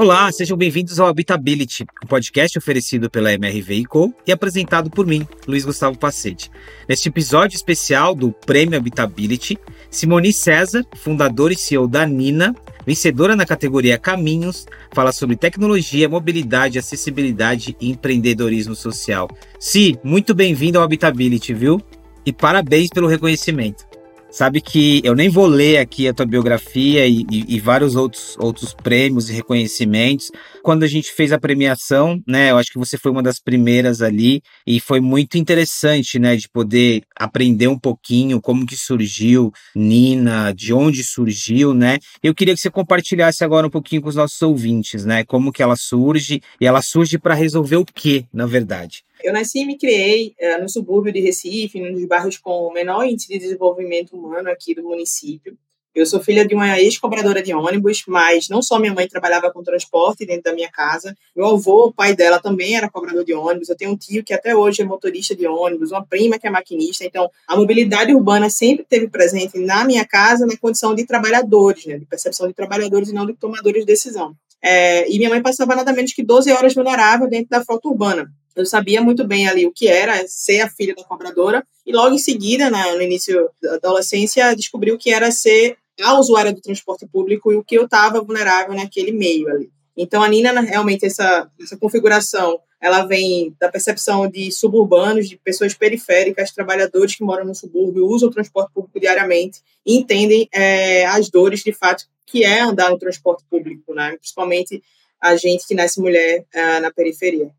Olá, sejam bem-vindos ao Habitability, um podcast oferecido pela MRV Co e apresentado por mim, Luiz Gustavo Pacete. Neste episódio especial do Prêmio Habitability, Simone César, fundadora e CEO da Nina, vencedora na categoria Caminhos, fala sobre tecnologia, mobilidade, acessibilidade e empreendedorismo social. Si, muito bem-vindo ao Habitability, viu? E parabéns pelo reconhecimento. Sabe que eu nem vou ler aqui a tua biografia e, e, e, vários outros, outros prêmios e reconhecimentos. Quando a gente fez a premiação, né, eu acho que você foi uma das primeiras ali e foi muito interessante, né, de poder aprender um pouquinho como que surgiu Nina, de onde surgiu, né. Eu queria que você compartilhasse agora um pouquinho com os nossos ouvintes, né, como que ela surge e ela surge para resolver o quê, na verdade. Eu nasci e me criei uh, no subúrbio de Recife, um dos bairros com o menor índice de desenvolvimento humano aqui do município. Eu sou filha de uma ex-cobradora de ônibus, mas não só minha mãe trabalhava com transporte dentro da minha casa, meu avô, o pai dela, também era cobrador de ônibus. Eu tenho um tio que até hoje é motorista de ônibus, uma prima que é maquinista. Então, a mobilidade urbana sempre esteve presente na minha casa na condição de trabalhadores, né, de percepção de trabalhadores e não de tomadores de decisão. É, e minha mãe passava nada menos que 12 horas vulnerável dentro da frota urbana. Eu sabia muito bem ali o que era ser a filha da cobradora e logo em seguida, na, no início da adolescência, descobri o que era ser a usuária do transporte público e o que eu estava vulnerável naquele meio ali. Então, a Nina, realmente, essa, essa configuração, ela vem da percepção de suburbanos, de pessoas periféricas, trabalhadores que moram no subúrbio, usam o transporte público diariamente e entendem é, as dores, de fato, que é andar no transporte público, né? principalmente a gente que nasce mulher é, na periferia.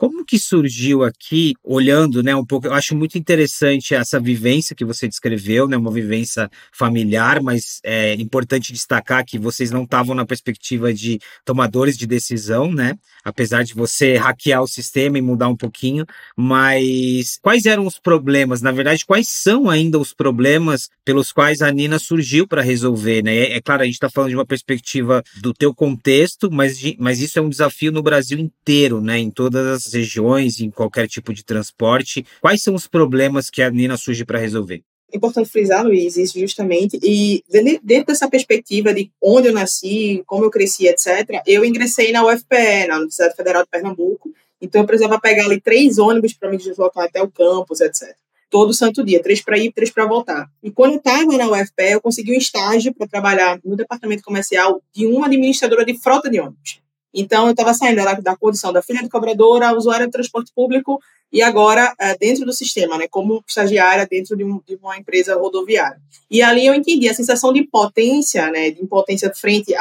Como que surgiu aqui, olhando, né, um pouco, eu acho muito interessante essa vivência que você descreveu, né, uma vivência familiar, mas é importante destacar que vocês não estavam na perspectiva de tomadores de decisão, né, apesar de você hackear o sistema e mudar um pouquinho, mas quais eram os problemas, na verdade, quais são ainda os problemas pelos quais a Nina surgiu para resolver, né, é, é, claro, a gente está falando de uma perspectiva do teu contexto, mas, mas isso é um desafio no Brasil inteiro, né, em todas as regiões, em qualquer tipo de transporte. Quais são os problemas que a Nina surge para resolver? É importante frisar, Luiz, isso justamente. E dentro dessa perspectiva de onde eu nasci, como eu cresci, etc., eu ingressei na UFPE, na Universidade Federal de Pernambuco. Então eu precisava pegar ali três ônibus para me deslocar até o campus, etc. Todo santo dia, três para ir, três para voltar. E quando eu estava na UFPE, eu consegui um estágio para trabalhar no departamento comercial de uma administradora de frota de ônibus. Então, eu estava saindo da, da condição da filha de cobradora, usuária de transporte público, e agora é, dentro do sistema, né, como estagiária dentro de, um, de, uma empresa rodoviária. E ali eu entendi a sensação de impotência, né, de impotência frente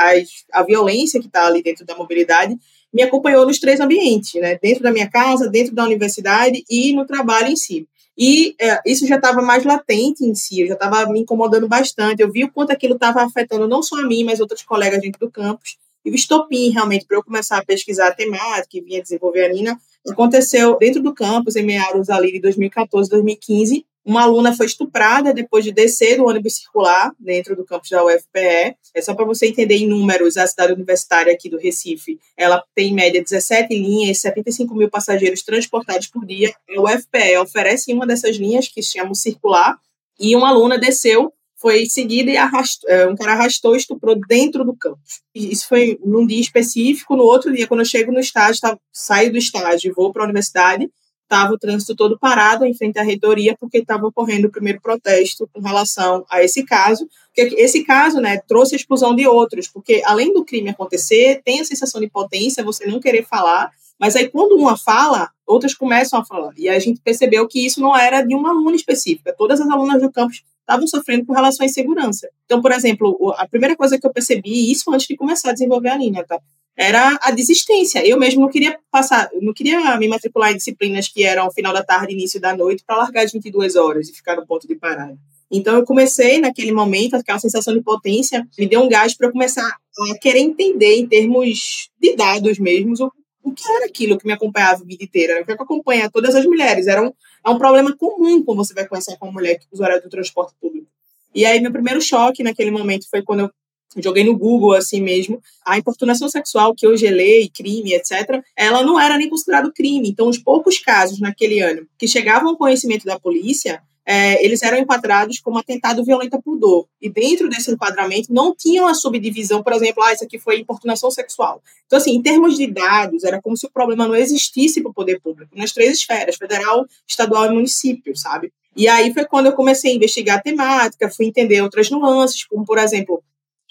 à violência que está ali dentro da mobilidade, me acompanhou nos três ambientes, né, dentro da minha casa, dentro da universidade e no trabalho em si. E é, isso já estava mais latente em si, eu já estava me incomodando bastante. Eu vi o quanto aquilo estava afetando não só a mim, mas outros colegas dentro do campus. E o estopim, realmente, para eu começar a pesquisar a temática e vinha desenvolver a Nina, aconteceu dentro do campus, em meados ali de 2014, 2015. Uma aluna foi estuprada depois de descer do ônibus circular dentro do campus da UFPE. É só para você entender em números, a cidade universitária aqui do Recife, ela tem em média 17 linhas, 75 mil passageiros transportados por dia. A UFPE oferece uma dessas linhas, que se chama circular, e uma aluna desceu foi seguida e arrastou, é, um cara arrastou e estuprou dentro do campus. Isso foi num dia específico. No outro dia, quando eu chego no estágio, tá, saio do estágio e vou para a universidade, estava o trânsito todo parado em frente à reitoria, porque estava ocorrendo o primeiro protesto com relação a esse caso. Porque esse caso né, trouxe a explosão de outros, porque além do crime acontecer, tem a sensação de potência, você não querer falar, mas aí quando uma fala, outras começam a falar. E a gente percebeu que isso não era de uma aluna específica. Todas as alunas do campus estavam sofrendo com relação à insegurança. Então, por exemplo, a primeira coisa que eu percebi, isso antes de começar a desenvolver a linha, tá? Era a desistência. Eu mesmo não queria passar, não queria me matricular em disciplinas que eram final da tarde, início da noite, para largar de 22 horas e ficar no ponto de parada. Então, eu comecei naquele momento, aquela sensação de potência, me deu um gás para começar a querer entender, em termos de dados mesmo, o, o que era aquilo que me acompanhava a vida inteira, o que acompanha todas as mulheres. Era um, é um problema comum quando você vai conhecer com uma mulher que usuária do transporte público. E aí, meu primeiro choque naquele momento foi quando eu joguei no Google assim mesmo, a importunação sexual que hoje é lei, crime, etc., ela não era nem considerado crime. Então, os poucos casos naquele ano que chegavam ao conhecimento da polícia é, eles eram enquadrados como atentado violento a pudor. E dentro desse enquadramento não tinham a subdivisão, por exemplo, ah, isso aqui foi importunação sexual. Então, assim, em termos de dados, era como se o problema não existisse para o poder público, nas três esferas, federal, estadual e município, sabe? E aí foi quando eu comecei a investigar a temática, fui entender outras nuances, como, por exemplo,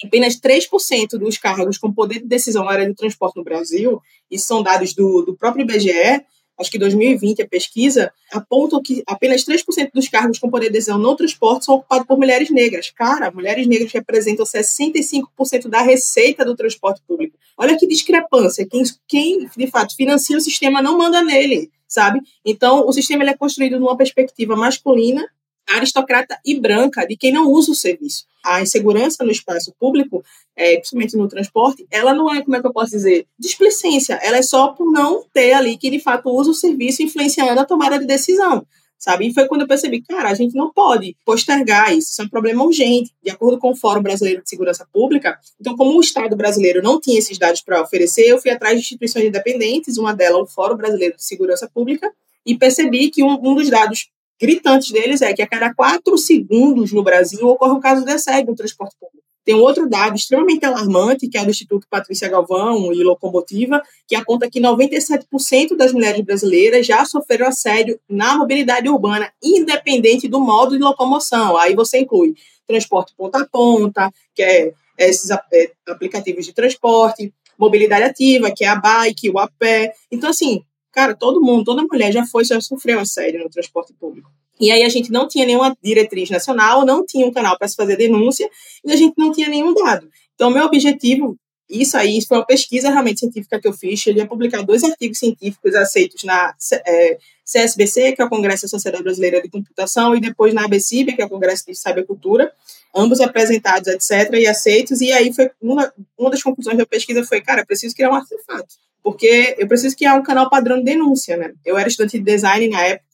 apenas 3% dos cargos com poder de decisão na área do transporte no Brasil, e são dados do, do próprio IBGE, acho que 2020 a pesquisa, apontam que apenas 3% dos cargos com poder de decisão no transporte são ocupados por mulheres negras. Cara, mulheres negras representam 65% da receita do transporte público. Olha que discrepância. Quem, quem, de fato, financia o sistema não manda nele, sabe? Então, o sistema ele é construído numa perspectiva masculina aristocrata e branca de quem não usa o serviço. A insegurança no espaço público, é, principalmente no transporte, ela não é, como é que eu posso dizer, displicência, ela é só por não ter ali que de fato usa o serviço influenciando a tomada de decisão. Sabe? E foi quando eu percebi, cara, a gente não pode postergar isso, isso é um problema urgente, de acordo com o Fórum Brasileiro de Segurança Pública. Então, como o Estado brasileiro não tinha esses dados para oferecer, eu fui atrás de instituições independentes, uma delas o Fórum Brasileiro de Segurança Pública, e percebi que um, um dos dados gritantes deles é que a cada quatro segundos no Brasil ocorre um caso de assédio no transporte público. Tem um outro dado extremamente alarmante, que é do Instituto Patrícia Galvão e Locomotiva, que aponta que 97% das mulheres brasileiras já sofreram assédio na mobilidade urbana, independente do modo de locomoção. Aí você inclui transporte ponta a ponta, que é esses é, aplicativos de transporte, mobilidade ativa, que é a bike, o a pé. Então, assim, Cara, todo mundo, toda mulher já foi, já sofreu assédio no transporte público. E aí a gente não tinha nenhuma diretriz nacional, não tinha um canal para se fazer denúncia, e a gente não tinha nenhum dado. Então, meu objetivo, isso aí, foi uma pesquisa realmente científica que eu fiz, cheguei a publicar dois artigos científicos aceitos na é, CSBC, que é o Congresso da Sociedade Brasileira de Computação, e depois na ABCIB, que é o Congresso de Cybercultura, ambos apresentados, etc., e aceitos, e aí foi uma, uma das conclusões da pesquisa foi, cara, preciso criar um artefato porque eu preciso criar um canal padrão de denúncia, né? Eu era estudante de design na época,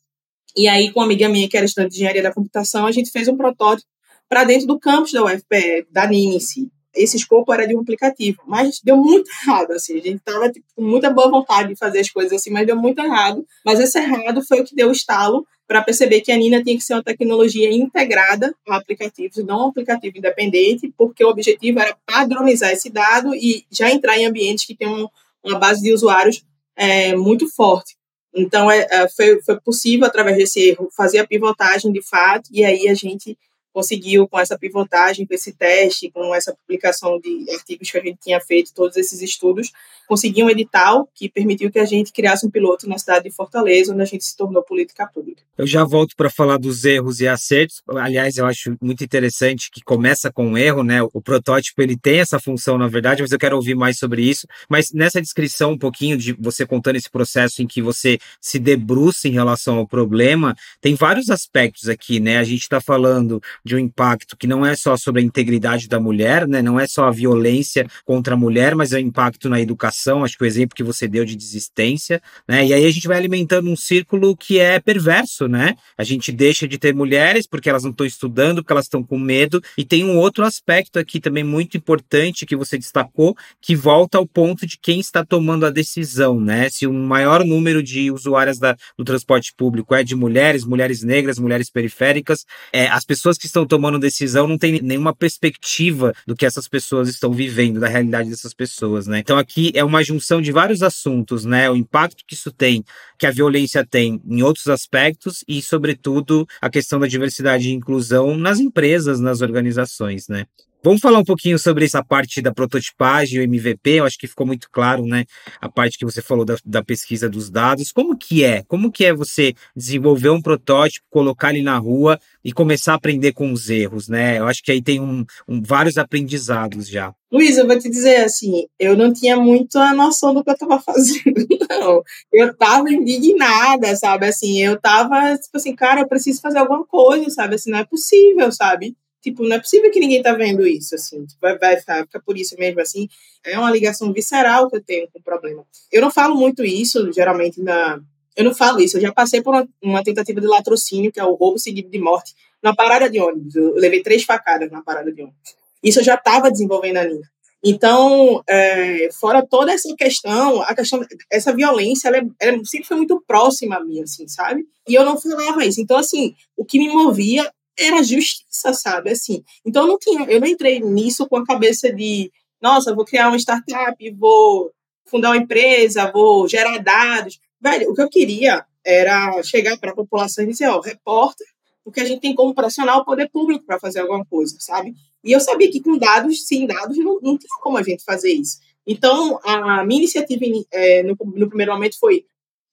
e aí com uma amiga minha que era estudante de engenharia da computação, a gente fez um protótipo para dentro do campus da UFPE, da NIM em si. Esse escopo era de um aplicativo, mas deu muito errado, assim, a gente estava tipo, com muita boa vontade de fazer as coisas assim, mas deu muito errado. Mas esse errado foi o que deu o estalo para perceber que a Nina tinha que ser uma tecnologia integrada a aplicativos, não um aplicativo independente, porque o objetivo era padronizar esse dado e já entrar em ambientes que tenham uma base de usuários é, muito forte. Então, é, é, foi, foi possível, através desse erro, fazer a pivotagem de fato, e aí a gente conseguiu, com essa pivotagem, com esse teste, com essa publicação de artigos que a gente tinha feito, todos esses estudos, conseguir um edital que permitiu que a gente criasse um piloto na cidade de Fortaleza, onde a gente se tornou política pública. Eu já volto para falar dos erros e acertos. Aliás, eu acho muito interessante que começa com um erro, né? O protótipo ele tem essa função, na verdade, mas eu quero ouvir mais sobre isso. Mas nessa descrição um pouquinho de você contando esse processo em que você se debruça em relação ao problema, tem vários aspectos aqui, né? A gente está falando de um impacto que não é só sobre a integridade da mulher, né? Não é só a violência contra a mulher, mas é o impacto na educação. Acho que o exemplo que você deu de desistência, né? E aí a gente vai alimentando um círculo que é perverso, né? A gente deixa de ter mulheres porque elas não estão estudando, porque elas estão com medo. E tem um outro aspecto aqui também muito importante que você destacou, que volta ao ponto de quem está tomando a decisão, né? Se o maior número de usuárias da, do transporte público é de mulheres, mulheres negras, mulheres periféricas, é, as pessoas que estão tomando decisão não tem nenhuma perspectiva do que essas pessoas estão vivendo, da realidade dessas pessoas, né? Então aqui é uma junção de vários assuntos, né? O impacto que isso tem, que a violência tem em outros aspectos e, sobretudo, a questão da diversidade e inclusão nas empresas, nas organizações, né? Vamos falar um pouquinho sobre essa parte da prototipagem, o MVP, eu acho que ficou muito claro, né? A parte que você falou da, da, pesquisa dos dados. Como que é? Como que é você desenvolver um protótipo, colocar ele na rua e começar a aprender com os erros, né? Eu acho que aí tem um, um vários aprendizados já. Luiz, eu vou te dizer assim, eu não tinha muito a noção do que eu estava fazendo, não. Eu estava indignada, sabe? Assim, eu estava tipo assim, cara, eu preciso fazer alguma coisa, sabe? Assim, não é possível, sabe? Tipo, não é possível que ninguém tá vendo isso, assim. Tipo, vai, vai ficar, fica por isso mesmo, assim. É uma ligação visceral que eu tenho com o problema. Eu não falo muito isso, geralmente, na... Eu não falo isso. Eu já passei por uma, uma tentativa de latrocínio, que é o roubo seguido de morte, na parada de ônibus. Eu levei três facadas na parada de ônibus. Isso eu já estava desenvolvendo a Nina. Então, é, fora toda essa questão, a questão, essa violência, ela, é, ela, sempre foi muito próxima a mim, assim, sabe? E eu não falava isso. Então, assim, o que me movia era justiça, sabe? Assim, então eu não tinha, eu não entrei nisso com a cabeça de, nossa, vou criar uma startup, vou fundar uma empresa, vou gerar dados. Velho, o que eu queria era chegar para a população e dizer, ó, repórter, porque a gente tem como pressionar o poder público para fazer alguma coisa, sabe? E eu sabia que com dados, sem dados, não, não tinha como a gente fazer isso. Então, a minha iniciativa é, no, no primeiro momento foi,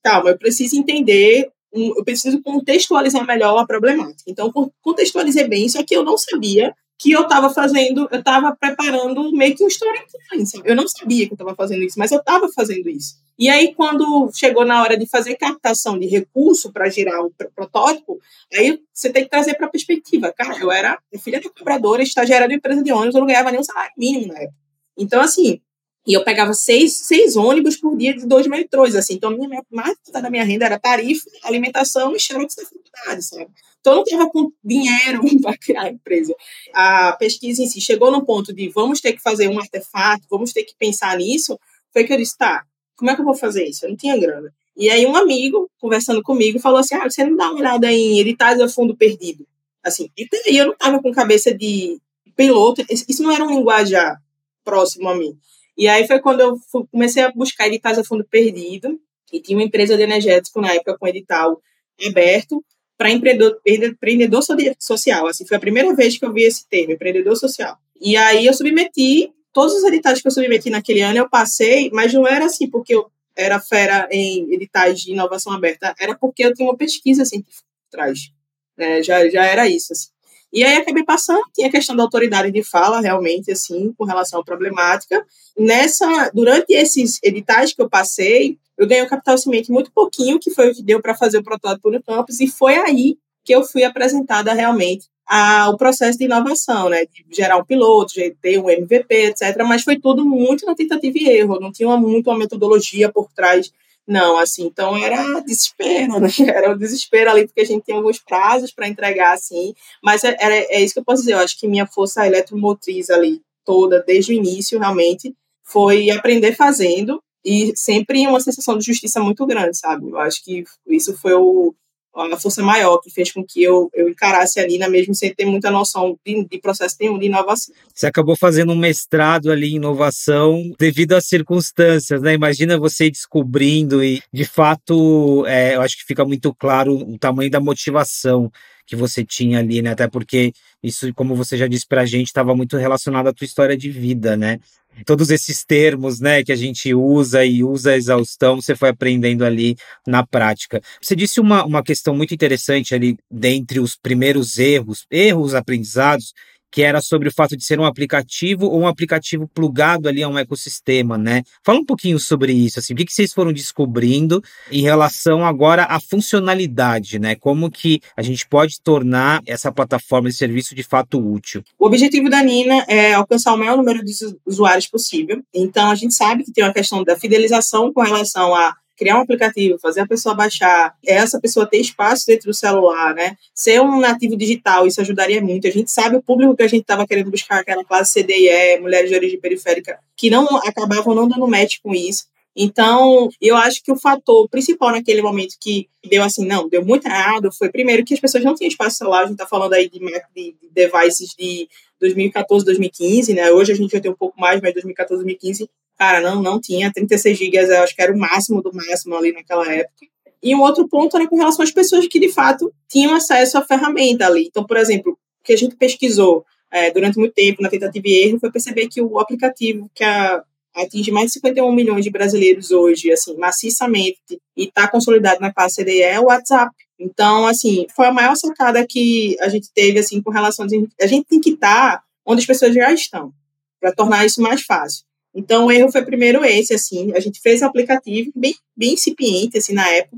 calma, eu preciso entender eu preciso contextualizar melhor a problemática. Então, contextualizei bem, só que eu não sabia que eu estava fazendo, eu estava preparando meio que um storytelling. Eu não sabia que eu estava fazendo isso, mas eu estava fazendo isso. E aí, quando chegou na hora de fazer captação de recurso para girar o protótipo, aí você tem que trazer para a perspectiva. Cara, eu era filha da cobradora, estagiária de empresa de ônibus, eu não ganhava nem um salário mínimo na época. Então, assim, e eu pegava seis, seis ônibus por dia de dois metrôs, assim. Então, a minha, mais da minha renda era tarifa, alimentação e xerox da faculdade, sabe? Então, eu não estava com dinheiro para criar a empresa. A pesquisa em si chegou no ponto de vamos ter que fazer um artefato, vamos ter que pensar nisso. Foi que eu disse, tá, como é que eu vou fazer isso? Eu não tinha grana. E aí, um amigo, conversando comigo, falou assim, ah, você não dá uma olhada em editais a fundo perdido? Assim, e aí eu não estava com cabeça de piloto, isso não era um linguajar próximo a mim. E aí foi quando eu comecei a buscar editais a fundo perdido, e tinha uma empresa de energético na época com edital aberto para empreendedor, empreendedor social. Assim, foi a primeira vez que eu vi esse termo, empreendedor social. E aí eu submeti, todos os editais que eu submeti naquele ano eu passei, mas não era assim porque eu era fera em editais de inovação aberta, era porque eu tinha uma pesquisa científica por trás. Né? Já, já era isso. Assim. E aí acabei passando, tinha a questão da autoridade de fala, realmente, assim, com relação à problemática. Nessa, durante esses editais que eu passei, eu ganhei um capital semente muito pouquinho, que foi o que deu para fazer o protótipo no campus, e foi aí que eu fui apresentada realmente ao processo de inovação, né, de gerar um piloto, ter um MVP, etc. Mas foi tudo muito na tentativa e erro, não tinha muito uma metodologia por trás não, assim, então era desespero, né? Era o desespero ali, porque a gente tem alguns prazos para entregar, assim, mas é, é, isso que eu posso dizer, eu acho que minha força eletromotriz ali, toda, desde o início, realmente, foi aprender fazendo e sempre uma sensação de justiça muito grande, sabe? Eu acho que isso foi o, a força maior que fez com que eu, eu encarasse ali, na mesmo sem ter muita noção de, de processo nenhum de inovação. Você acabou fazendo um mestrado ali em inovação devido às circunstâncias, né? Imagina você descobrindo e, de fato, é, eu acho que fica muito claro o tamanho da motivação que você tinha ali, né? Até porque isso, como você já disse para a gente, estava muito relacionado à tua história de vida, né? Todos esses termos, né, que a gente usa e usa a exaustão, você foi aprendendo ali na prática. Você disse uma, uma questão muito interessante ali, dentre os primeiros erros, erros aprendizados, que era sobre o fato de ser um aplicativo ou um aplicativo plugado ali a um ecossistema, né? Fala um pouquinho sobre isso, assim, o que, que vocês foram descobrindo em relação agora à funcionalidade, né? Como que a gente pode tornar essa plataforma de serviço de fato útil? O objetivo da Nina é alcançar o maior número de usuários possível. Então, a gente sabe que tem uma questão da fidelização com relação a criar um aplicativo, fazer a pessoa baixar, essa pessoa ter espaço dentro do celular, né? Ser um nativo digital, isso ajudaria muito. A gente sabe o público que a gente estava querendo buscar, aquela classe CDE, mulheres de origem periférica, que não acabavam não dando match com isso. Então, eu acho que o fator principal naquele momento que deu assim, não, deu muito errado, foi primeiro que as pessoas não tinham espaço celular, a gente está falando aí de, de, devices de 2014, 2015, né? Hoje a gente já tem um pouco mais, mas 2014, 2015 Cara, não, não tinha 36 gigas, eu acho que era o máximo do máximo ali naquela época. E um outro ponto era com relação às pessoas que, de fato, tinham acesso à ferramenta ali. Então, por exemplo, o que a gente pesquisou é, durante muito tempo na tentativa e erro foi perceber que o aplicativo que a, atinge mais de 51 milhões de brasileiros hoje, assim, maciçamente, e está consolidado na classe CDE é o WhatsApp. Então, assim, foi a maior sacada que a gente teve, assim, com relação a... A gente tem que estar tá onde as pessoas já estão, para tornar isso mais fácil. Então, o erro foi primeiro esse, assim, a gente fez um aplicativo bem, bem incipiente, assim, na época,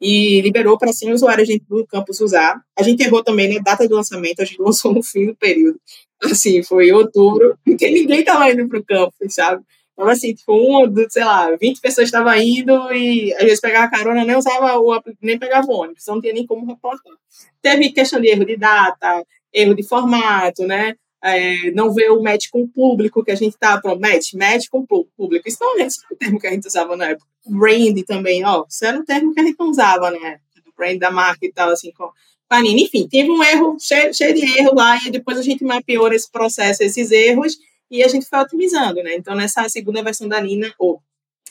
e liberou para 100 usuários dentro do campus usar. A gente errou também na né, data do lançamento, a gente lançou no fim do período. Assim, foi em outubro, porque ninguém estava indo para o campus, sabe? Então, assim, tipo, um, sei lá, 20 pessoas estavam indo e às vezes pegava carona, nem usava o nem pegava o ônibus, então não tinha nem como reportar. Teve questão de erro de data, erro de formato, né? É, não vê o match com o público que a gente tá, pronto, match, match com o público. Isso não é o termo que a gente usava na época. Brand também, ó, isso era um termo que a gente não usava, né? Do brand da marca e tal, assim, com a Nina. Enfim, teve um erro, cheio, cheio de erro lá, e depois a gente mapeou esse processo, esses erros, e a gente foi otimizando, né? Então, nessa segunda versão da Nina, ou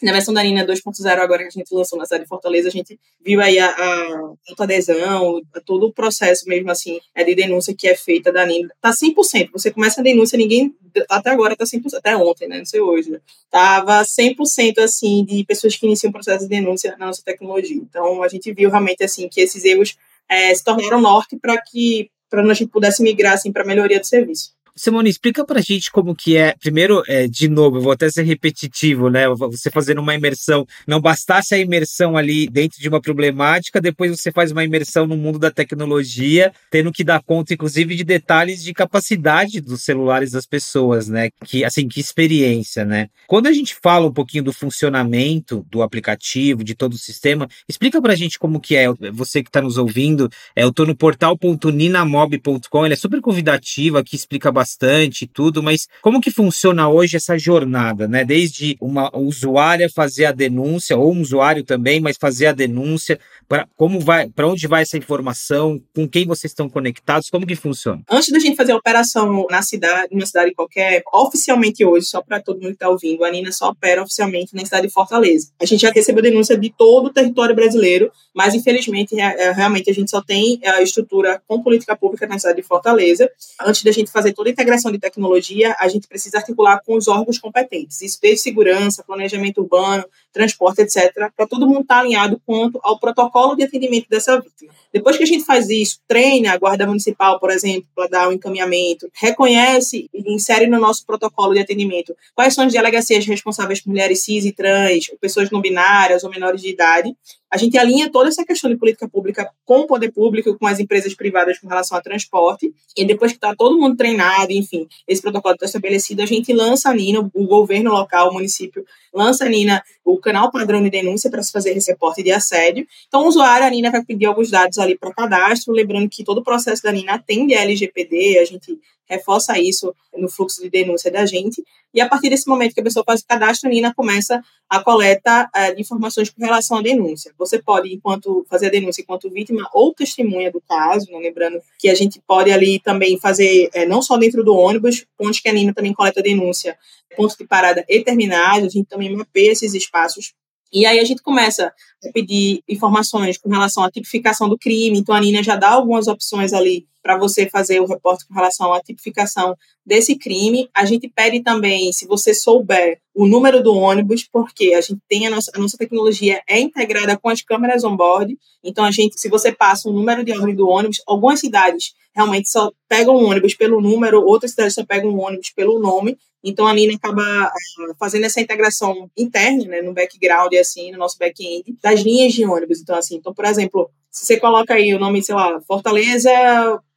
na versão da Nina 2.0, agora que a gente lançou na cidade de Fortaleza, a gente viu aí a, a, adesão, todo o processo mesmo assim é de denúncia que é feita da Nina. Tá 100%. Você começa a denúncia, ninguém, até agora tá 100%, até ontem, né? Não sei hoje. Né? Tava 100% assim de pessoas que iniciam o processo de denúncia na nossa tecnologia. Então, a gente viu realmente assim que esses erros é, se tornaram norte para que para a gente pudesse migrar assim, para melhoria do serviço. Simone, explica pra gente como que é. Primeiro, é, de novo, eu vou até ser repetitivo, né? Você fazendo uma imersão, não bastasse a imersão ali dentro de uma problemática, depois você faz uma imersão no mundo da tecnologia, tendo que dar conta, inclusive, de detalhes de capacidade dos celulares das pessoas, né? Que, assim, que experiência, né? Quando a gente fala um pouquinho do funcionamento do aplicativo, de todo o sistema, explica pra gente como que é. Você que está nos ouvindo, é, eu tô no portal.ninamob.com, ele é super convidativo, aqui explica bastante bastante e tudo, mas como que funciona hoje essa jornada, né? Desde uma usuária fazer a denúncia, ou um usuário também, mas fazer a denúncia, para como vai, para onde vai essa informação, com quem vocês estão conectados, como que funciona? Antes da gente fazer a operação na cidade, numa cidade qualquer, oficialmente hoje, só para todo mundo que está ouvindo, a Nina só opera oficialmente na cidade de Fortaleza. A gente já recebeu denúncia de todo o território brasileiro, mas infelizmente, é, realmente a gente só tem a estrutura com política pública na cidade de Fortaleza. Antes da gente fazer toda integração de tecnologia, a gente precisa articular com os órgãos competentes, isso desde segurança, planejamento urbano, transporte, etc., para todo mundo estar tá alinhado quanto ao protocolo de atendimento dessa vítima. Depois que a gente faz isso, treina a Guarda Municipal, por exemplo, para dar o um encaminhamento, reconhece e insere no nosso protocolo de atendimento quais são as delegacias responsáveis por mulheres cis e trans, pessoas não binárias ou menores de idade, a gente alinha toda essa questão de política pública com o poder público, com as empresas privadas com relação ao transporte, e depois que está todo mundo treinado, enfim, esse protocolo está estabelecido, a gente lança a NINA, o governo local, o município, lança a NINA, o canal padrão de denúncia para se fazer esse reporte de assédio. Então, o usuário, a NINA vai pedir alguns dados ali para cadastro, lembrando que todo o processo da NINA atende a LGPD, a gente reforça isso no fluxo de denúncia da gente. E a partir desse momento que a pessoa faz o cadastro, a Nina começa a coleta uh, de informações com relação à denúncia. Você pode, enquanto fazer a denúncia enquanto vítima ou testemunha do caso, né? lembrando que a gente pode ali também fazer, é, não só dentro do ônibus, pontos que a Nina também coleta denúncia, pontos de parada e terminais, a gente também mapeia esses espaços e aí a gente começa pedir informações com relação à tipificação do crime. Então a Nina já dá algumas opções ali para você fazer o reporte com relação à tipificação desse crime. A gente pede também, se você souber, o número do ônibus, porque a gente tem a nossa, a nossa tecnologia é integrada com as câmeras on-board. Então, a gente, se você passa o número de ordem do ônibus, algumas cidades realmente só pegam o ônibus pelo número, outras cidades só pegam o ônibus pelo nome. Então, a Nina acaba uh, fazendo essa integração interna, né, no background, assim, no nosso back-end, das linhas de ônibus. Então, assim, então, por exemplo, se você coloca aí o nome, sei lá, Fortaleza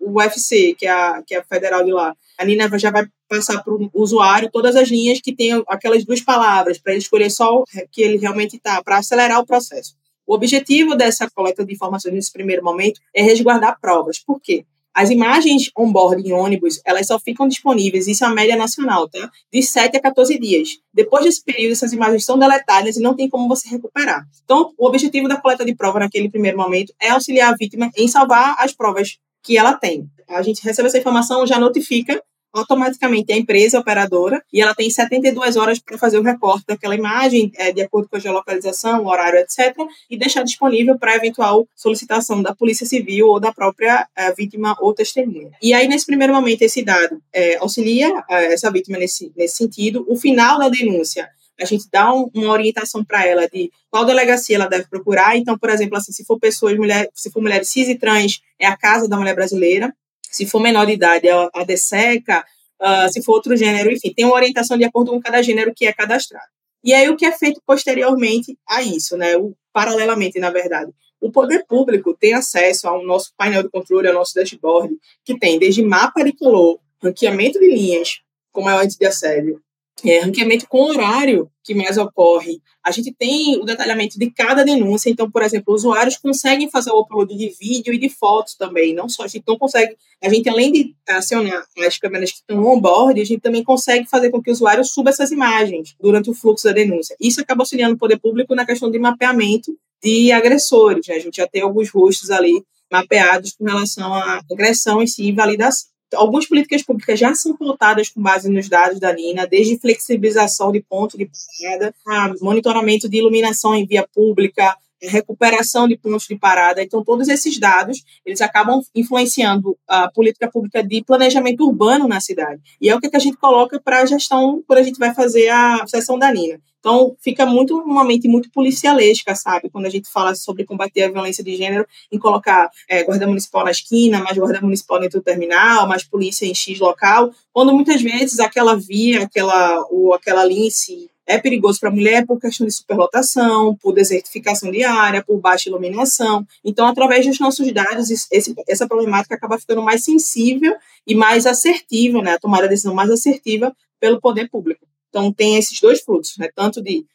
UFC, que é a, que é a federal de lá, a Nina já vai passar para o usuário todas as linhas que tem aquelas duas palavras, para ele escolher só o que ele realmente está, para acelerar o processo. O objetivo dessa coleta de informações nesse primeiro momento é resguardar provas. Por quê? As imagens on-board em ônibus, elas só ficam disponíveis, isso é a média nacional, tá? De 7 a 14 dias. Depois desse período, essas imagens são deletadas e não tem como você recuperar. Então, o objetivo da coleta de prova naquele primeiro momento é auxiliar a vítima em salvar as provas que ela tem. A gente recebe essa informação, já notifica automaticamente a empresa operadora e ela tem 72 horas para fazer o recorte daquela imagem, é, de acordo com a geolocalização, o horário, etc., e deixar disponível para eventual solicitação da Polícia Civil ou da própria é, vítima ou testemunha. E aí, nesse primeiro momento, esse dado é, auxilia é, essa vítima nesse, nesse sentido. O final da denúncia a gente dá um, uma orientação para ela de qual delegacia ela deve procurar. Então, por exemplo, assim, se for pessoas, mulher, se for mulheres cis e trans, é a Casa da Mulher Brasileira se for menor de idade, a DESECA, uh, se for outro gênero, enfim, tem uma orientação de acordo com cada gênero que é cadastrado. E aí o que é feito posteriormente a isso, né? O, paralelamente, na verdade. O poder público tem acesso ao nosso painel de controle, ao nosso dashboard, que tem desde mapa de color, ranqueamento de linhas, como é o índice de assédio, é, ranqueamento com horário que mais ocorre. A gente tem o detalhamento de cada denúncia, então, por exemplo, usuários conseguem fazer o upload de vídeo e de fotos também, não só, a gente não consegue, a gente além de acionar as câmeras que estão on-board, a gente também consegue fazer com que o usuário suba essas imagens durante o fluxo da denúncia. Isso acaba auxiliando o poder público na questão de mapeamento de agressores, né? a gente já tem alguns rostos ali mapeados com relação à agressão em si e validação algumas políticas públicas já são pautadas com base nos dados da Nina, desde flexibilização de ponto de parada, monitoramento de iluminação em via pública, recuperação de pontos de parada. Então, todos esses dados, eles acabam influenciando a política pública de planejamento urbano na cidade. E é o que a gente coloca para a gestão quando a gente vai fazer a sessão da Nina. Então, fica muito uma mente muito policialesca, sabe? Quando a gente fala sobre combater a violência de gênero, em colocar é, guarda municipal na esquina, mais guarda municipal dentro do terminal, mais polícia em X local, quando muitas vezes aquela via, aquela, ou aquela linha em si, é perigoso para a mulher por questão de superlotação, por desertificação de área, por baixa iluminação. Então, através dos nossos dados, esse, essa problemática acaba ficando mais sensível e mais assertiva, né? A tomada de decisão mais assertiva pelo poder público. Então, tem esses dois fluxos, né? tanto de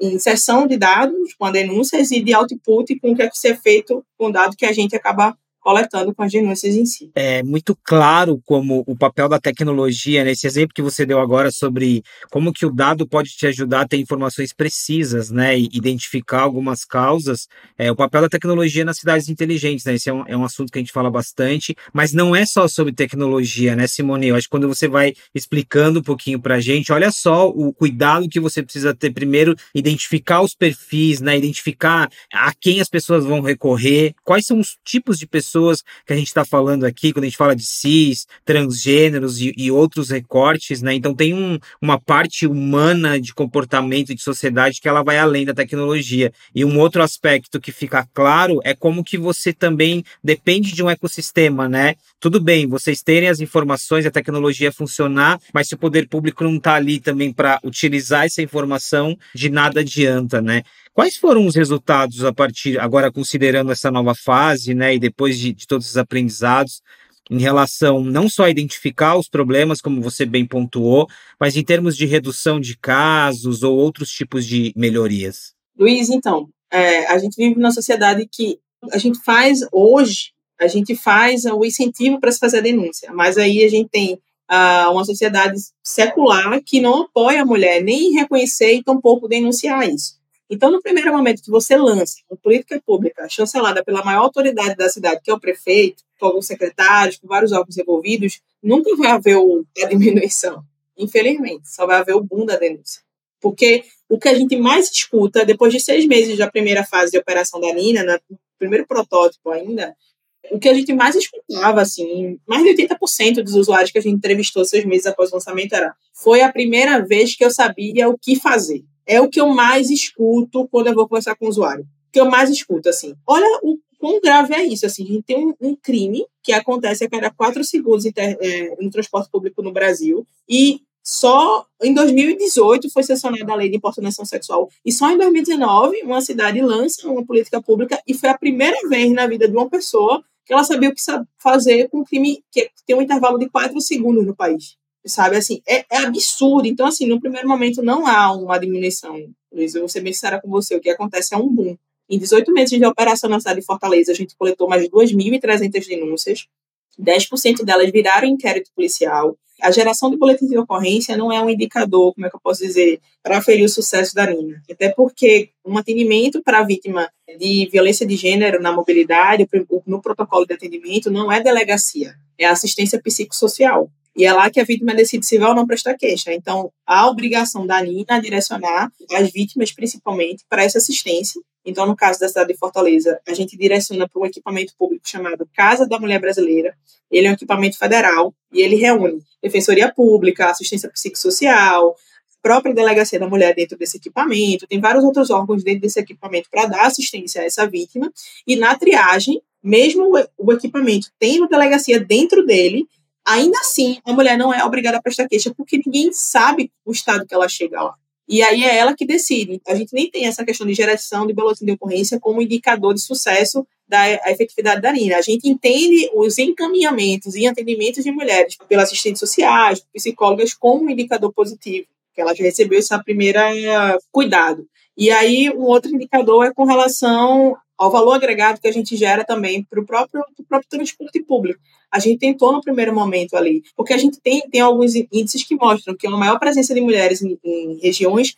inserção de dados com denúncias e de output com o que é que ser feito com o dado que a gente acaba coletando com as denúncias em si. É muito claro como o papel da tecnologia, nesse exemplo que você deu agora sobre como que o dado pode te ajudar a ter informações precisas, né, e identificar algumas causas, é o papel da tecnologia nas cidades inteligentes, né, esse é um, é um assunto que a gente fala bastante, mas não é só sobre tecnologia, né, Simone, eu acho que quando você vai explicando um pouquinho pra gente, olha só o cuidado que você precisa ter primeiro, identificar os perfis, né, identificar a quem as pessoas vão recorrer, quais são os tipos de pessoas pessoas que a gente está falando aqui, quando a gente fala de cis, transgêneros e, e outros recortes, né? Então tem um, uma parte humana de comportamento de sociedade que ela vai além da tecnologia. E um outro aspecto que fica claro é como que você também depende de um ecossistema, né? Tudo bem, vocês terem as informações, a tecnologia funcionar, mas se o poder público não está ali também para utilizar essa informação, de nada adianta, né? Quais foram os resultados a partir, agora considerando essa nova fase, né, e depois de, de todos os aprendizados, em relação não só a identificar os problemas, como você bem pontuou, mas em termos de redução de casos ou outros tipos de melhorias? Luiz, então, é, a gente vive numa sociedade que a gente faz hoje, a gente faz o incentivo para se fazer a denúncia, mas aí a gente tem uh, uma sociedade secular que não apoia a mulher nem em reconhecer e tampouco denunciar isso. Então, no primeiro momento que você lança uma política pública chancelada pela maior autoridade da cidade, que é o prefeito, com alguns secretários, com vários órgãos envolvidos, nunca vai haver a diminuição. Infelizmente, só vai haver o boom da denúncia. Porque o que a gente mais escuta, depois de seis meses da primeira fase de operação da Nina, no primeiro protótipo ainda, o que a gente mais escutava, assim, mais de 80% dos usuários que a gente entrevistou seis meses após o lançamento era foi a primeira vez que eu sabia o que fazer é o que eu mais escuto quando eu vou conversar com o usuário. O que eu mais escuto, assim. Olha o quão grave é isso, assim. A gente tem um, um crime que acontece a cada quatro segundos inter, é, no transporte público no Brasil e só em 2018 foi sancionada a lei de importunação sexual e só em 2019 uma cidade lança uma política pública e foi a primeira vez na vida de uma pessoa que ela sabia o que fazer com um crime que tem um intervalo de quatro segundos no país sabe? Assim, é, é, absurdo. Então, assim, no primeiro momento não há uma diminuição, Luiz. Eu vou ser bem sincera com você. O que acontece é um boom. Em 18 meses de operação na cidade de Fortaleza, a gente coletou mais de 2.300 denúncias. 10% delas viraram inquérito policial. A geração de boletim de ocorrência não é um indicador, como é que eu posso dizer, para aferir o sucesso da Nina. Até porque um atendimento para a vítima de violência de gênero na mobilidade, no protocolo de atendimento, não é delegacia, é assistência psicossocial. E é lá que a vítima decide se vai ou não prestar queixa. Então, a obrigação da ANINA é direcionar as vítimas, principalmente, para essa assistência. Então, no caso da cidade de Fortaleza, a gente direciona para um equipamento público chamado Casa da Mulher Brasileira. Ele é um equipamento federal e ele reúne defensoria pública, assistência psicossocial, própria delegacia da mulher dentro desse equipamento, tem vários outros órgãos dentro desse equipamento para dar assistência a essa vítima. E na triagem, mesmo o equipamento tendo delegacia dentro dele, Ainda assim, a mulher não é obrigada a prestar queixa, porque ninguém sabe o estado que ela chega lá. E aí é ela que decide. A gente nem tem essa questão de geração de boletim de ocorrência como indicador de sucesso da efetividade da NINA. A gente entende os encaminhamentos e atendimentos de mulheres pelas assistentes sociais, psicólogas, como um indicador positivo. que ela já recebeu essa primeira cuidado. E aí, um outro indicador é com relação ao valor agregado que a gente gera também para o próprio, próprio transporte público. A gente tentou no primeiro momento ali, porque a gente tem, tem alguns índices que mostram que uma maior presença de mulheres em, em regiões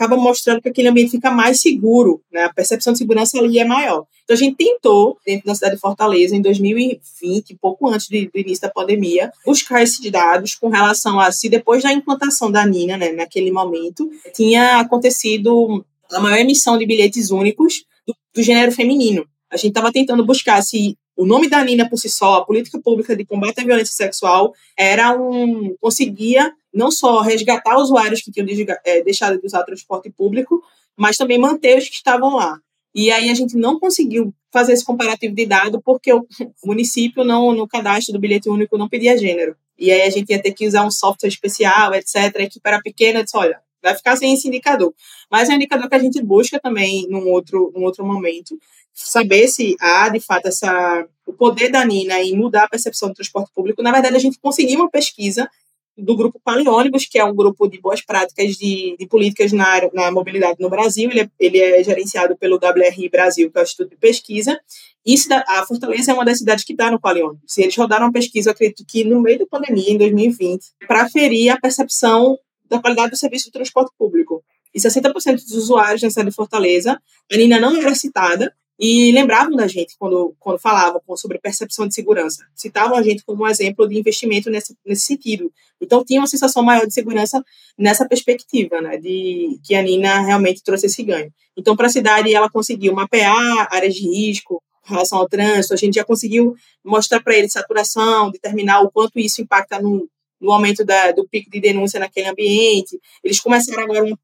acaba mostrando que aquele ambiente fica mais seguro, né? A percepção de segurança ali é maior. Então a gente tentou, dentro da cidade de Fortaleza, em 2020, pouco antes do, do início da pandemia, buscar esses dados com relação a se depois da implantação da Nina, né, naquele momento, tinha acontecido a maior emissão de bilhetes únicos do, do gênero feminino. A gente estava tentando buscar se o nome da Nina por si só, a política pública de combate à violência sexual, era um conseguia não só resgatar usuários que tinham é, deixado de usar o transporte público, mas também manter os que estavam lá. E aí a gente não conseguiu fazer esse comparativo de dado porque o município não no cadastro do bilhete único não pedia gênero. E aí a gente ia ter que usar um software especial, etc. A equipe era pequena, disse, olha, vai ficar sem esse indicador. Mas é um indicador que a gente busca também num outro, num outro momento, saber se há, de fato, essa, o poder da Nina em mudar a percepção do transporte público. Na verdade, a gente conseguiu uma pesquisa do grupo Paleônibus, que é um grupo de boas práticas de, de políticas na, na mobilidade no Brasil. Ele é, ele é gerenciado pelo WRI Brasil, que é o Instituto de Pesquisa. E a Fortaleza é uma das cidades que está no Paleônibus. Eles rodaram uma pesquisa, acredito que no meio da pandemia, em 2020, para ferir a percepção da qualidade do serviço de transporte público. E 60% dos usuários na cidade de Fortaleza, a Nina não era citada, e lembravam da gente quando, quando falavam sobre percepção de segurança. Citavam a gente como um exemplo de investimento nesse, nesse sentido. Então, tinha uma sensação maior de segurança nessa perspectiva, né, de que a Nina realmente trouxe esse ganho. Então, para a cidade, ela conseguiu mapear áreas de risco em relação ao trânsito, a gente já conseguiu mostrar para eles saturação, determinar o quanto isso impacta no, no aumento da, do pico de denúncia naquele ambiente. Eles começaram agora uma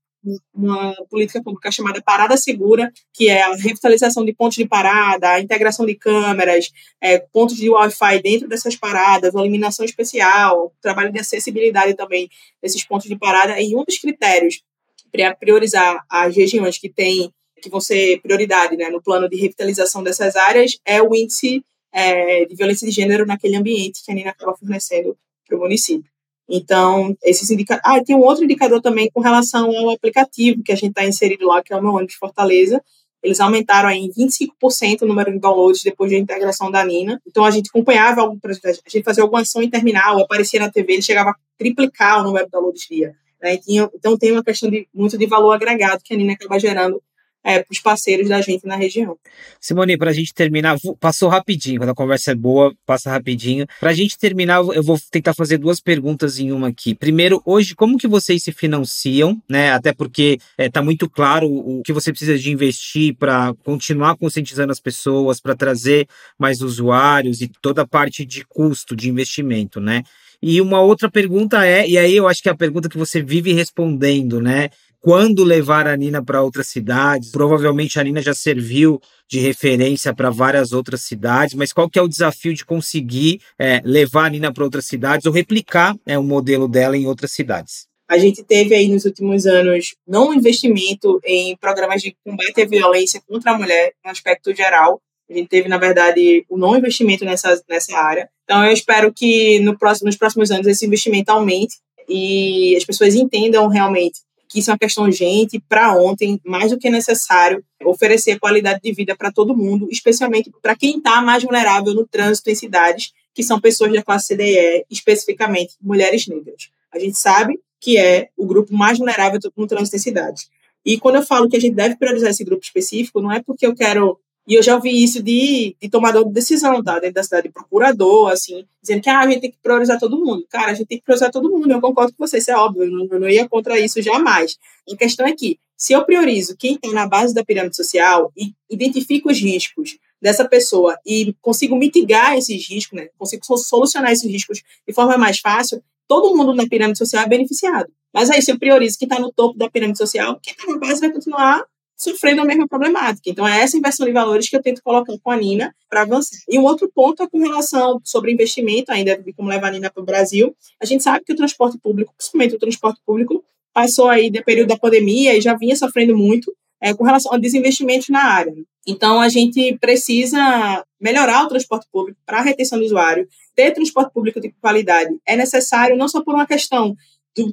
uma política pública chamada Parada Segura, que é a revitalização de pontos de parada, a integração de câmeras, é, pontos de Wi-Fi dentro dessas paradas, uma eliminação especial, trabalho de acessibilidade também desses pontos de parada. E um dos critérios para priorizar as regiões que têm que vão ser prioridade né, no plano de revitalização dessas áreas é o índice é, de violência de gênero naquele ambiente que a Nina acaba fornecendo para o município. Então, esses indicadores. Ah, tem um outro indicador também com relação ao aplicativo que a gente está inserido lá, que é o meu ônibus Fortaleza. Eles aumentaram aí em 25% o número de downloads depois da integração da Nina. Então, a gente acompanhava, algum, a gente fazia alguma ação em terminal, aparecia na TV, ele chegava a triplicar o número de downloads dia. Né? Então, tem uma questão de muito de valor agregado que a Nina acaba gerando é, para os parceiros da gente na região. Simone, para a gente terminar, passou rapidinho, quando a conversa é boa, passa rapidinho. Para a gente terminar, eu vou tentar fazer duas perguntas em uma aqui. Primeiro, hoje, como que vocês se financiam, né? Até porque está é, tá muito claro o que você precisa de investir para continuar conscientizando as pessoas, para trazer mais usuários e toda a parte de custo de investimento, né? E uma outra pergunta é, e aí eu acho que é a pergunta que você vive respondendo, né? Quando levar a Nina para outras cidades. Provavelmente a Nina já serviu de referência para várias outras cidades, mas qual que é o desafio de conseguir é, levar a Nina para outras cidades ou replicar é, o modelo dela em outras cidades? A gente teve aí nos últimos anos não um investimento em programas de combate à violência contra a mulher, no aspecto geral. A gente teve, na verdade, o um não investimento nessa, nessa área. Então, eu espero que no próximo, nos próximos anos esse investimento aumente e as pessoas entendam realmente que isso é uma questão urgente para ontem, mais do que necessário, oferecer qualidade de vida para todo mundo, especialmente para quem está mais vulnerável no trânsito em cidades, que são pessoas da classe CDE, especificamente mulheres negras. A gente sabe que é o grupo mais vulnerável no trânsito em cidades. E quando eu falo que a gente deve priorizar esse grupo específico, não é porque eu quero e eu já ouvi isso de, de tomador de decisão, tá? Dentro da cidade, de procurador, assim, dizendo que ah, a gente tem que priorizar todo mundo. Cara, a gente tem que priorizar todo mundo. Eu concordo com você, isso é óbvio. Eu não, eu não ia contra isso jamais. A questão é que, se eu priorizo quem está na base da pirâmide social e identifico os riscos dessa pessoa e consigo mitigar esses riscos, né? Consigo solucionar esses riscos de forma mais fácil, todo mundo na pirâmide social é beneficiado. Mas aí, se eu priorizo quem está no topo da pirâmide social, quem está na base vai continuar sofrendo a mesma problemática. Então, é essa inversão de valores que eu tento colocar com a Nina para avançar. E um outro ponto é com relação sobre investimento, ainda de como levar a Nina para o Brasil. A gente sabe que o transporte público, principalmente o transporte público, passou aí do período da pandemia e já vinha sofrendo muito é, com relação a desinvestimentos na área. Então, a gente precisa melhorar o transporte público para a retenção do usuário, ter transporte público de qualidade. É necessário não só por uma questão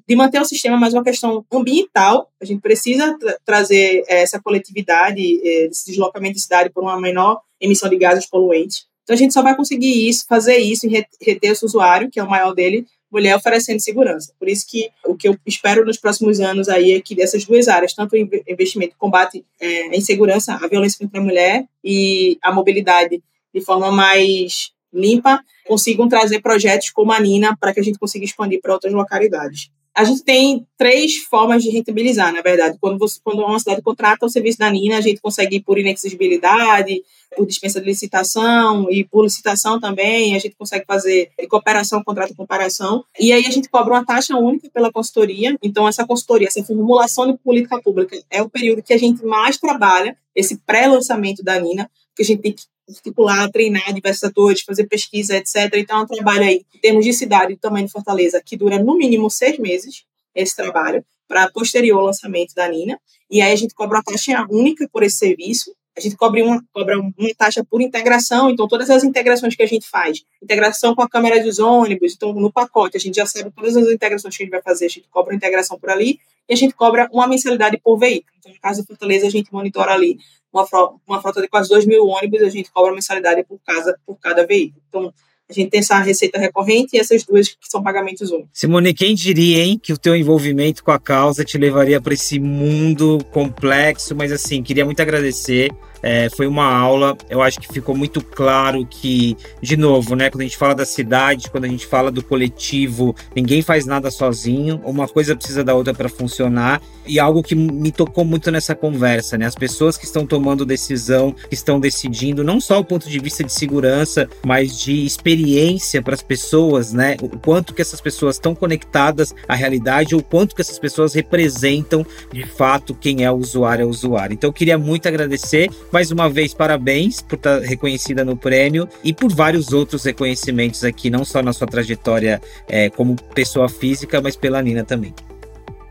de manter o sistema, mas uma questão ambiental. A gente precisa tra trazer é, essa coletividade, é, esse deslocamento de cidade por uma menor emissão de gases poluentes. Então a gente só vai conseguir isso, fazer isso e reter esse usuário, que é o maior dele, mulher oferecendo segurança. Por isso que o que eu espero nos próximos anos aí é que dessas duas áreas, tanto o investimento combate é, a insegurança, a violência contra a mulher e a mobilidade de forma mais limpa, consigam trazer projetos como a Nina para que a gente consiga expandir para outras localidades. A gente tem três formas de rentabilizar, na verdade. Quando, você, quando uma cidade contrata o serviço da Nina, a gente consegue por inexigibilidade, por dispensa de licitação e por licitação também. A gente consegue fazer cooperação, contrato comparação. E aí a gente cobra uma taxa única pela consultoria. Então, essa consultoria, essa formulação de política pública é o período que a gente mais trabalha, esse pré-lançamento da Nina, que a gente tem que articular, treinar diversos atores, fazer pesquisa, etc. Então, é um trabalho aí, em termos de cidade e tamanho de Fortaleza, que dura no mínimo seis meses, esse trabalho, para posterior lançamento da Nina. E aí a gente cobra uma taxa única por esse serviço. A gente cobra uma, cobra uma taxa por integração, então todas as integrações que a gente faz, integração com a câmera dos ônibus, então no pacote a gente já sabe todas as integrações que a gente vai fazer, a gente cobra integração por ali e a gente cobra uma mensalidade por veículo. Então, no caso de Fortaleza, a gente monitora ali uma frota, uma frota de quase 2 mil ônibus, a gente cobra mensalidade por, casa, por cada veículo. Então, a gente tem essa receita recorrente e essas duas que são pagamentos únicos. Simone, quem diria, hein, que o teu envolvimento com a causa te levaria para esse mundo complexo, mas assim, queria muito agradecer é, foi uma aula, eu acho que ficou muito claro que, de novo, né, quando a gente fala da cidade, quando a gente fala do coletivo, ninguém faz nada sozinho, uma coisa precisa da outra para funcionar, e algo que me tocou muito nessa conversa, né, as pessoas que estão tomando decisão, que estão decidindo, não só o ponto de vista de segurança, mas de experiência para as pessoas, né, o quanto que essas pessoas estão conectadas à realidade, ou o quanto que essas pessoas representam, de fato, quem é o usuário é o usuário. Então, eu queria muito agradecer, mais uma vez, parabéns por estar reconhecida no prêmio e por vários outros reconhecimentos aqui, não só na sua trajetória é, como pessoa física, mas pela Nina também.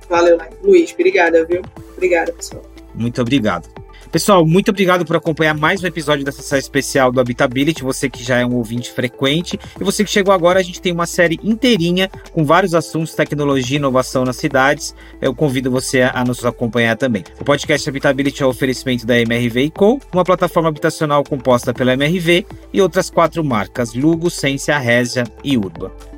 Valeu, Luiz. Obrigada, viu? Obrigada, pessoal. Muito obrigado. Pessoal, muito obrigado por acompanhar mais um episódio dessa série especial do Habitability. Você que já é um ouvinte frequente e você que chegou agora, a gente tem uma série inteirinha com vários assuntos, tecnologia e inovação nas cidades. Eu convido você a nos acompanhar também. O podcast Habitability é um oferecimento da MRV Co, uma plataforma habitacional composta pela MRV e outras quatro marcas: Lugo, Sensia, Resia e Urba.